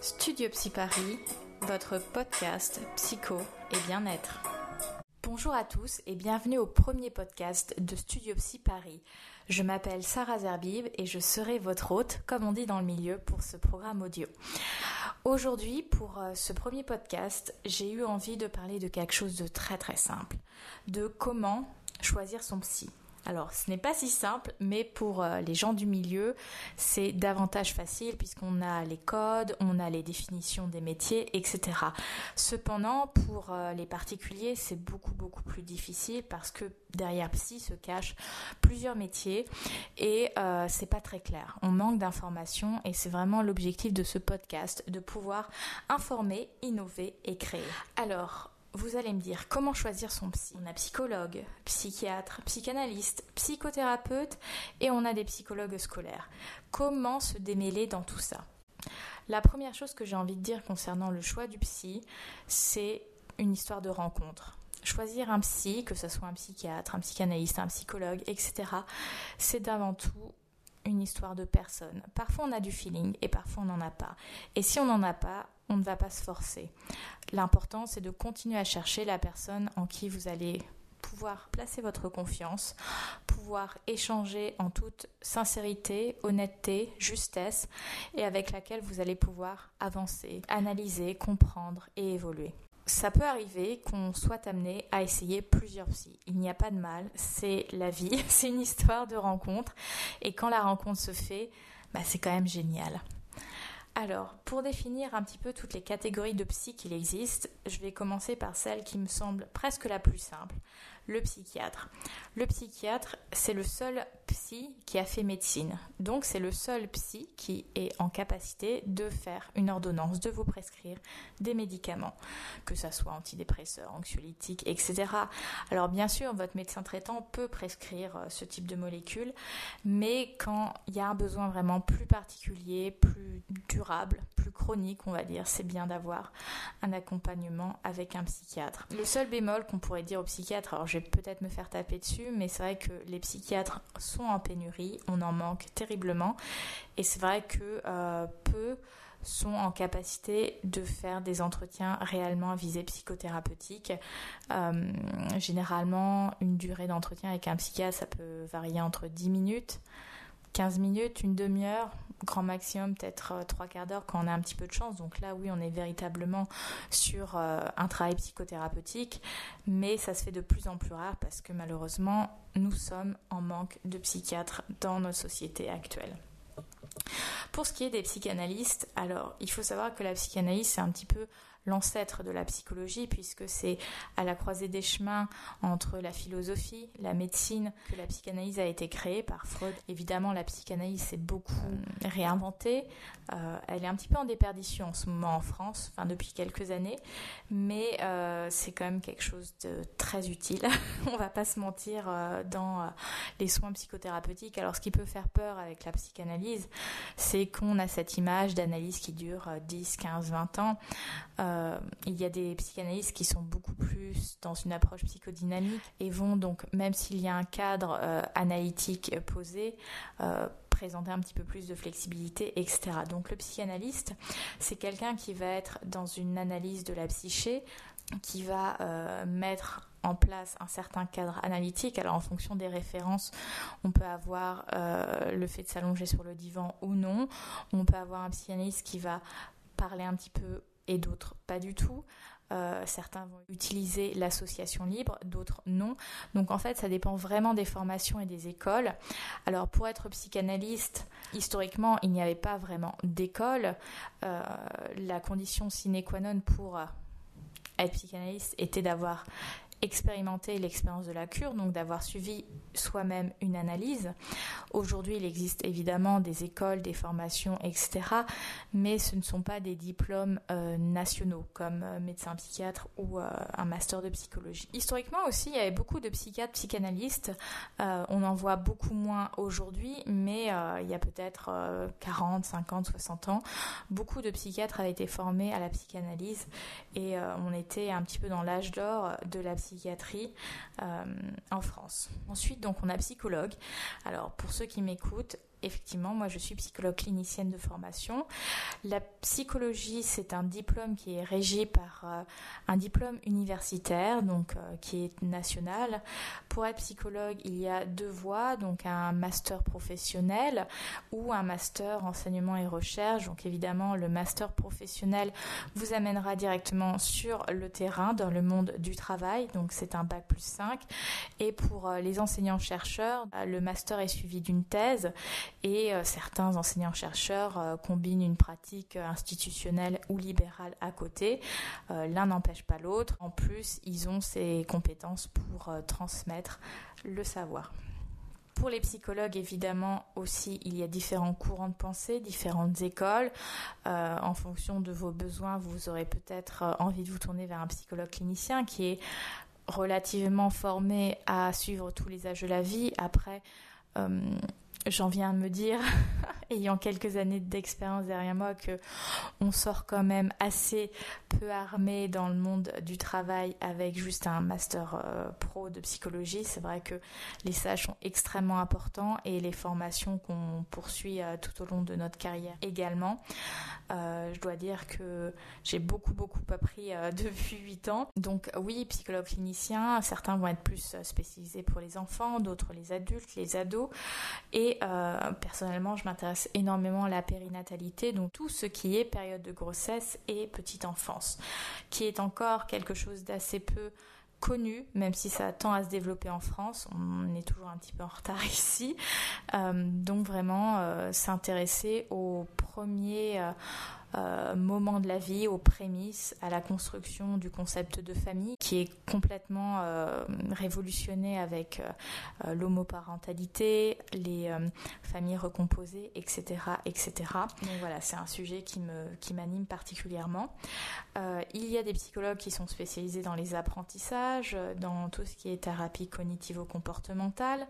Studio Psy Paris, votre podcast psycho et bien-être. Bonjour à tous et bienvenue au premier podcast de Studio Psy Paris. Je m'appelle Sarah Zerbib et je serai votre hôte, comme on dit dans le milieu, pour ce programme audio. Aujourd'hui, pour euh, ce premier podcast, j'ai eu envie de parler de quelque chose de très très simple, de comment choisir son psy. Alors, ce n'est pas si simple, mais pour euh, les gens du milieu, c'est davantage facile puisqu'on a les codes, on a les définitions des métiers, etc. Cependant, pour euh, les particuliers, c'est beaucoup beaucoup plus difficile parce que derrière psy se cachent plusieurs métiers et euh, c'est pas très clair. On manque d'informations et c'est vraiment l'objectif de ce podcast de pouvoir informer, innover et créer. Alors, vous allez me dire comment choisir son psy. On a psychologue, psychiatre, psychanalyste, psychothérapeute et on a des psychologues scolaires. Comment se démêler dans tout ça? La première chose que j'ai envie de dire concernant le choix du psy, c'est une histoire de rencontre. Choisir un psy, que ce soit un psychiatre, un psychanalyste, un psychologue, etc., c'est d'avant tout une histoire de personne. Parfois on a du feeling et parfois on n'en a pas. Et si on n'en a pas, on ne va pas se forcer. L'important, c'est de continuer à chercher la personne en qui vous allez pouvoir placer votre confiance, pouvoir échanger en toute sincérité, honnêteté, justesse et avec laquelle vous allez pouvoir avancer, analyser, comprendre et évoluer. Ça peut arriver qu'on soit amené à essayer plusieurs psys. Il n'y a pas de mal, c'est la vie, c'est une histoire de rencontre et quand la rencontre se fait, bah, c'est quand même génial. Alors, pour définir un petit peu toutes les catégories de psy qu'il existe, je vais commencer par celle qui me semble presque la plus simple, le psychiatre. Le psychiatre, c'est le seul psy qui a fait médecine. Donc c'est le seul psy qui est en capacité de faire une ordonnance, de vous prescrire des médicaments, que ce soit antidépresseurs, anxiolytiques, etc. Alors bien sûr, votre médecin traitant peut prescrire euh, ce type de molécules, mais quand il y a un besoin vraiment plus particulier, plus durable, plus chronique, on va dire, c'est bien d'avoir un accompagnement avec un psychiatre. Le seul bémol qu'on pourrait dire au psychiatre, alors je vais peut-être me faire taper dessus, mais c'est vrai que les psychiatres sont en pénurie, on en manque terriblement, et c'est vrai que euh, peu sont en capacité de faire des entretiens réellement à visée psychothérapeutique. Euh, généralement, une durée d'entretien avec un psychiatre, ça peut varier entre 10 minutes 15 minutes, une demi-heure, grand maximum peut-être euh, trois quarts d'heure quand on a un petit peu de chance. Donc là, oui, on est véritablement sur euh, un travail psychothérapeutique, mais ça se fait de plus en plus rare parce que malheureusement, nous sommes en manque de psychiatres dans nos sociétés actuelles. Pour ce qui est des psychanalystes, alors il faut savoir que la psychanalyse, c'est un petit peu l'ancêtre de la psychologie, puisque c'est à la croisée des chemins entre la philosophie, la médecine, que la psychanalyse a été créée par Freud. Évidemment, la psychanalyse s'est beaucoup réinventée. Euh, elle est un petit peu en déperdition en ce moment en France, depuis quelques années, mais euh, c'est quand même quelque chose de très utile. On va pas se mentir euh, dans les soins psychothérapeutiques. Alors, ce qui peut faire peur avec la psychanalyse, c'est qu'on a cette image d'analyse qui dure 10, 15, 20 ans. Il y a des psychanalystes qui sont beaucoup plus dans une approche psychodynamique et vont donc, même s'il y a un cadre euh, analytique posé, euh, présenter un petit peu plus de flexibilité, etc. Donc le psychanalyste, c'est quelqu'un qui va être dans une analyse de la psyché, qui va mettre en place un certain cadre analytique. Alors en fonction des références, on peut avoir le fait de s'allonger sur le divan ou non. On peut avoir un psychanalyste qui va parler un petit peu et d'autres pas du tout. Euh, certains vont utiliser l'association libre, d'autres non. Donc en fait, ça dépend vraiment des formations et des écoles. Alors pour être psychanalyste, historiquement, il n'y avait pas vraiment d'école. Euh, la condition sine qua non pour être psychanalyste était d'avoir expérimenter l'expérience de la cure, donc d'avoir suivi soi-même une analyse. Aujourd'hui, il existe évidemment des écoles, des formations, etc. Mais ce ne sont pas des diplômes euh, nationaux comme euh, médecin psychiatre ou euh, un master de psychologie. Historiquement aussi, il y avait beaucoup de psychiatres, psychanalystes. on en voit beaucoup moins aujourd'hui, mais il y a peut-être 40, 50, 60 ans, beaucoup de psychiatres avaient été formés à la psychanalyse et on était un petit peu dans l'âge d'or de la psychanalyse psychiatrie euh, en France. Ensuite, donc, on a psychologue. Alors, pour ceux qui m'écoutent, effectivement, moi je suis psychologue clinicienne de formation. La psychologie, c'est un diplôme qui est régi par euh, un diplôme universitaire, donc euh, qui est national. Pour être psychologue, il y a deux voies, donc un master professionnel ou un master enseignement et recherche. Donc évidemment, le master professionnel vous amènera directement sur le terrain, dans le monde du travail, donc c'est un bac plus 5. Et pour euh, les enseignants-chercheurs, le master est suivi d'une thèse et euh, certains enseignants-chercheurs euh, combinent une pratique euh, institutionnelle ou libérale à côté. L'un n'empêche pas l'autre. En plus, ils ont ces compétences pour transmettre le savoir. Pour les psychologues, évidemment, aussi, il y a différents courants de pensée, différentes écoles. en fonction de vos besoins, vous aurez peut-être envie de vous tourner vers un psychologue clinicien qui est relativement formé à suivre tous les âges de la vie. Après, j'en viens à me dire, ayant quelques années d'expérience derrière moi, que on sort quand même assez peu armé dans le monde du travail avec juste un master euh, pro de psychologie. C'est vrai que les sages sont extrêmement importants et les formations qu'on poursuit euh, tout au long de notre carrière également. Euh, je dois dire que j'ai beaucoup beaucoup appris depuis 8 ans. Donc oui, psychologue clinicien, certains vont être plus spécialisés pour les enfants, d'autres les adultes, les ados. Et personnellement, je m'intéresse énormément la périnatalité, donc tout ce qui est période de grossesse et petite enfance, qui est encore quelque chose d'assez peu connu, même si ça tend à se développer en France. On est toujours un petit peu en retard ici. Euh, donc vraiment euh, s'intéresser aux premiers euh, moment de la vie, aux prémices, à la construction du concept de famille qui est complètement euh, révolutionné avec euh, l'homoparentalité, les familles recomposées, etc., etc. Donc voilà, c'est un sujet qui me qui m'anime particulièrement. il y a des psychologues qui sont spécialisés dans les apprentissages, dans tout ce qui est thérapie cognitivo-comportementale.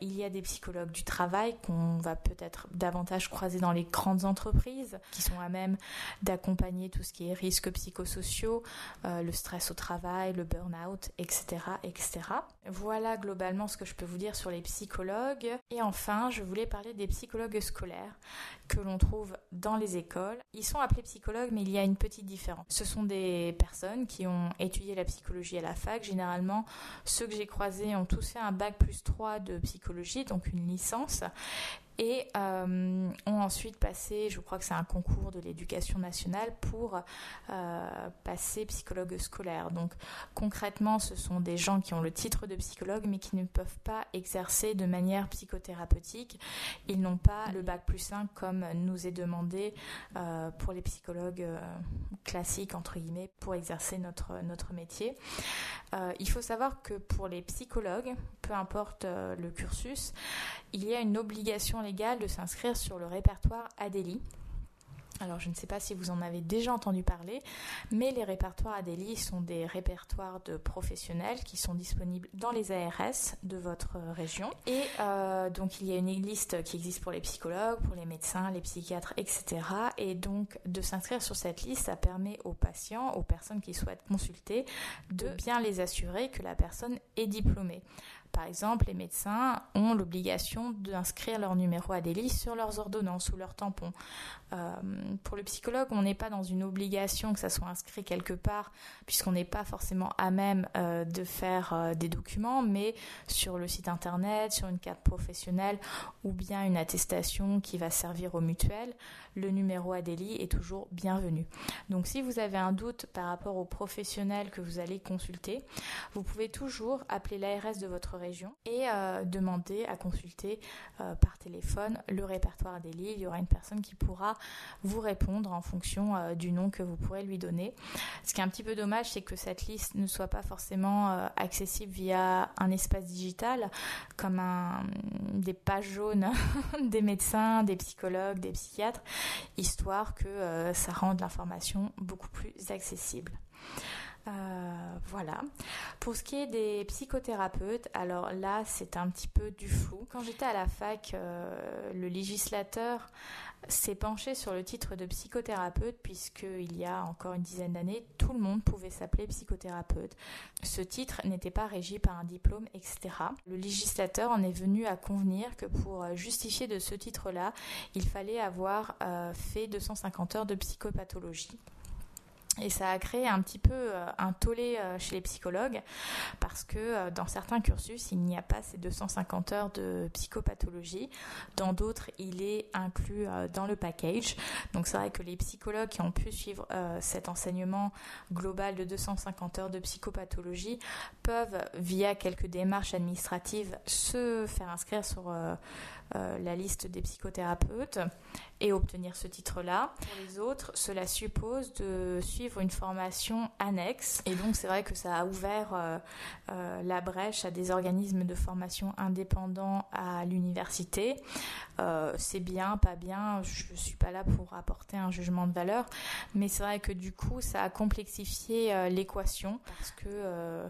il y a des psychologues du travail qu'on va peut-être davantage croiser dans les grandes entreprises à même d'accompagner tout ce qui est risques psychosociaux, euh, le stress au travail, le burn-out, etc., etc. Voilà globalement ce que je peux vous dire sur les psychologues. Et enfin, je voulais parler des psychologues scolaires que l'on trouve dans les écoles. Ils sont appelés psychologues, mais il y a une petite différence. Ce sont des personnes qui ont étudié la psychologie à la fac. Généralement, ceux que j'ai croisés ont tous fait un bac plus 3 de psychologie, donc une licence et euh, ont ensuite passé, je crois que c'est un concours de l'éducation nationale pour euh, passer psychologue scolaire. Donc concrètement, ce sont des gens qui ont le titre de psychologue mais qui ne peuvent pas exercer de manière psychothérapeutique. Ils n'ont pas le bac plus 5 comme nous est demandé euh, pour les psychologues classiques, entre guillemets, pour exercer notre, notre métier. il faut savoir que pour les psychologues, peu importe le cursus, il y a une obligation légale de s'inscrire sur le répertoire ADELI. Alors je ne sais pas si vous en avez déjà entendu parler, mais les répertoires ADELI sont des répertoires de professionnels qui sont disponibles dans les ARS de votre région. Et euh, donc il y a une liste qui existe pour les psychologues, pour les médecins, les psychiatres, etc. Et donc de s'inscrire sur cette liste, ça permet aux patients, aux personnes qui souhaitent consulter, de bien les assurer que la personne est diplômée. Par exemple, les médecins ont l'obligation d'inscrire leur numéro ADELI sur leurs ordonnances ou leurs tampons. Euh, pour le psychologue, on n'est pas dans une obligation que ça soit inscrit quelque part, puisqu'on n'est pas forcément à même euh, de faire euh, des documents, mais sur le site internet, sur une carte professionnelle ou bien une attestation qui va servir aux mutuelles, le numéro ADELI est toujours bienvenu. Donc si vous avez un doute par rapport aux professionnels que vous allez consulter, vous pouvez toujours appeler l'ARS de votre région et demander à consulter par téléphone le répertoire ADELI. Il y aura une personne qui pourra vous répondre en fonction euh, du nom que vous pourrez lui donner. Ce qui est un petit peu dommage, c'est que cette liste ne soit pas forcément euh, accessible via un espace digital comme des pages jaunes des médecins, des psychologues, des psychiatres, histoire que euh, ça rende l'information beaucoup plus accessible. Voilà. Pour ce qui est des psychothérapeutes, alors là, c'est un petit peu du flou. Quand j'étais à la fac, le législateur s'est penché sur le titre de psychothérapeute puisqu'il y a encore une dizaine d'années, tout le monde pouvait s'appeler psychothérapeute. Ce titre n'était pas régi par un diplôme, etc. Le législateur en est venu à convenir que pour justifier de ce titre-là, il fallait avoir euh, fait 250 heures de psychopathologie. Et ça a créé un petit peu euh, un tollé euh, chez les psychologues parce que euh, dans certains cursus, il n'y a pas ces 250 heures de psychopathologie. Dans d'autres, il est inclus dans le package. Donc c'est vrai que les psychologues qui ont pu suivre cet enseignement global de 250 heures de psychopathologie peuvent, via quelques démarches administratives, se faire inscrire sur euh, la liste des psychothérapeutes et obtenir ce titre-là. Pour les autres, cela suppose de suivre une formation annexe. Et donc, c'est vrai que ça a ouvert euh, euh, la brèche à des organismes de formation indépendants à l'université. c'est bien, pas bien, je ne suis pas là pour apporter un jugement de valeur, mais c'est vrai que du coup, ça a complexifié l'équation parce que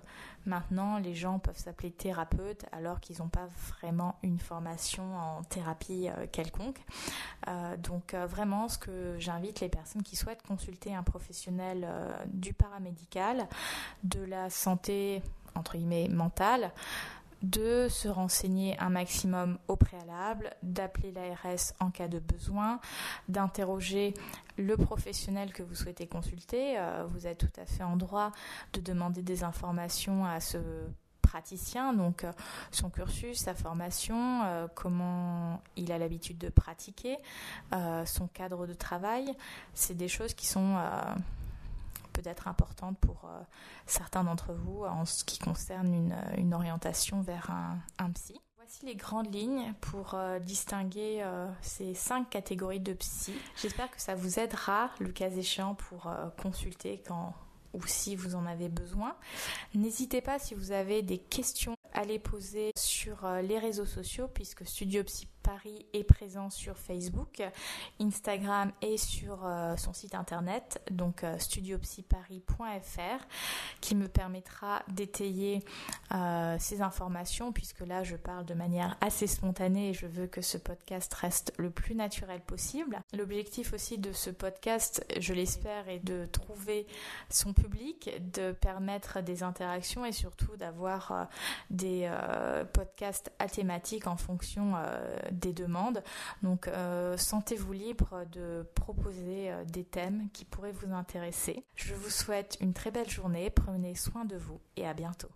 Maintenant, les gens peuvent s'appeler thérapeutes alors qu'ils n'ont pas vraiment une formation en thérapie euh, quelconque. Euh, donc euh, vraiment, ce que j'invite les personnes qui souhaitent consulter un professionnel du paramédical, de la santé entre guillemets mentale, de se renseigner un maximum au préalable, d'appeler l'ARS en cas de besoin, d'interroger le professionnel que vous souhaitez consulter. Euh, vous êtes tout à fait en droit de demander des informations à ce praticien, donc euh, son cursus, sa formation, euh, comment il a l'habitude de pratiquer, son cadre de travail. C'est des choses qui sont peut-être importante pour euh, certains d'entre vous en ce qui concerne une, une orientation vers un, un, psy. Voici les grandes lignes pour euh, distinguer euh, ces cinq catégories de psy. J'espère que ça vous aidera, le cas échéant, pour consulter quand ou si vous en avez besoin. N'hésitez pas si vous avez des questions à les poser sur les réseaux sociaux puisque Studio Psy Paris est présent sur Facebook, Instagram et sur euh, son site internet, donc euh, studiopsyparis.fr, qui me permettra d'étayer euh, ces informations, puisque là je parle de manière assez spontanée et je veux que ce podcast reste le plus naturel possible. L'objectif aussi de ce podcast, je l'espère, est de trouver son public, de permettre des interactions et surtout d'avoir des podcasts à thématique en fonction des demandes. Donc euh, sentez-vous libre de proposer euh, des thèmes qui pourraient vous intéresser. Je vous souhaite une très belle journée, prenez soin de vous et à bientôt.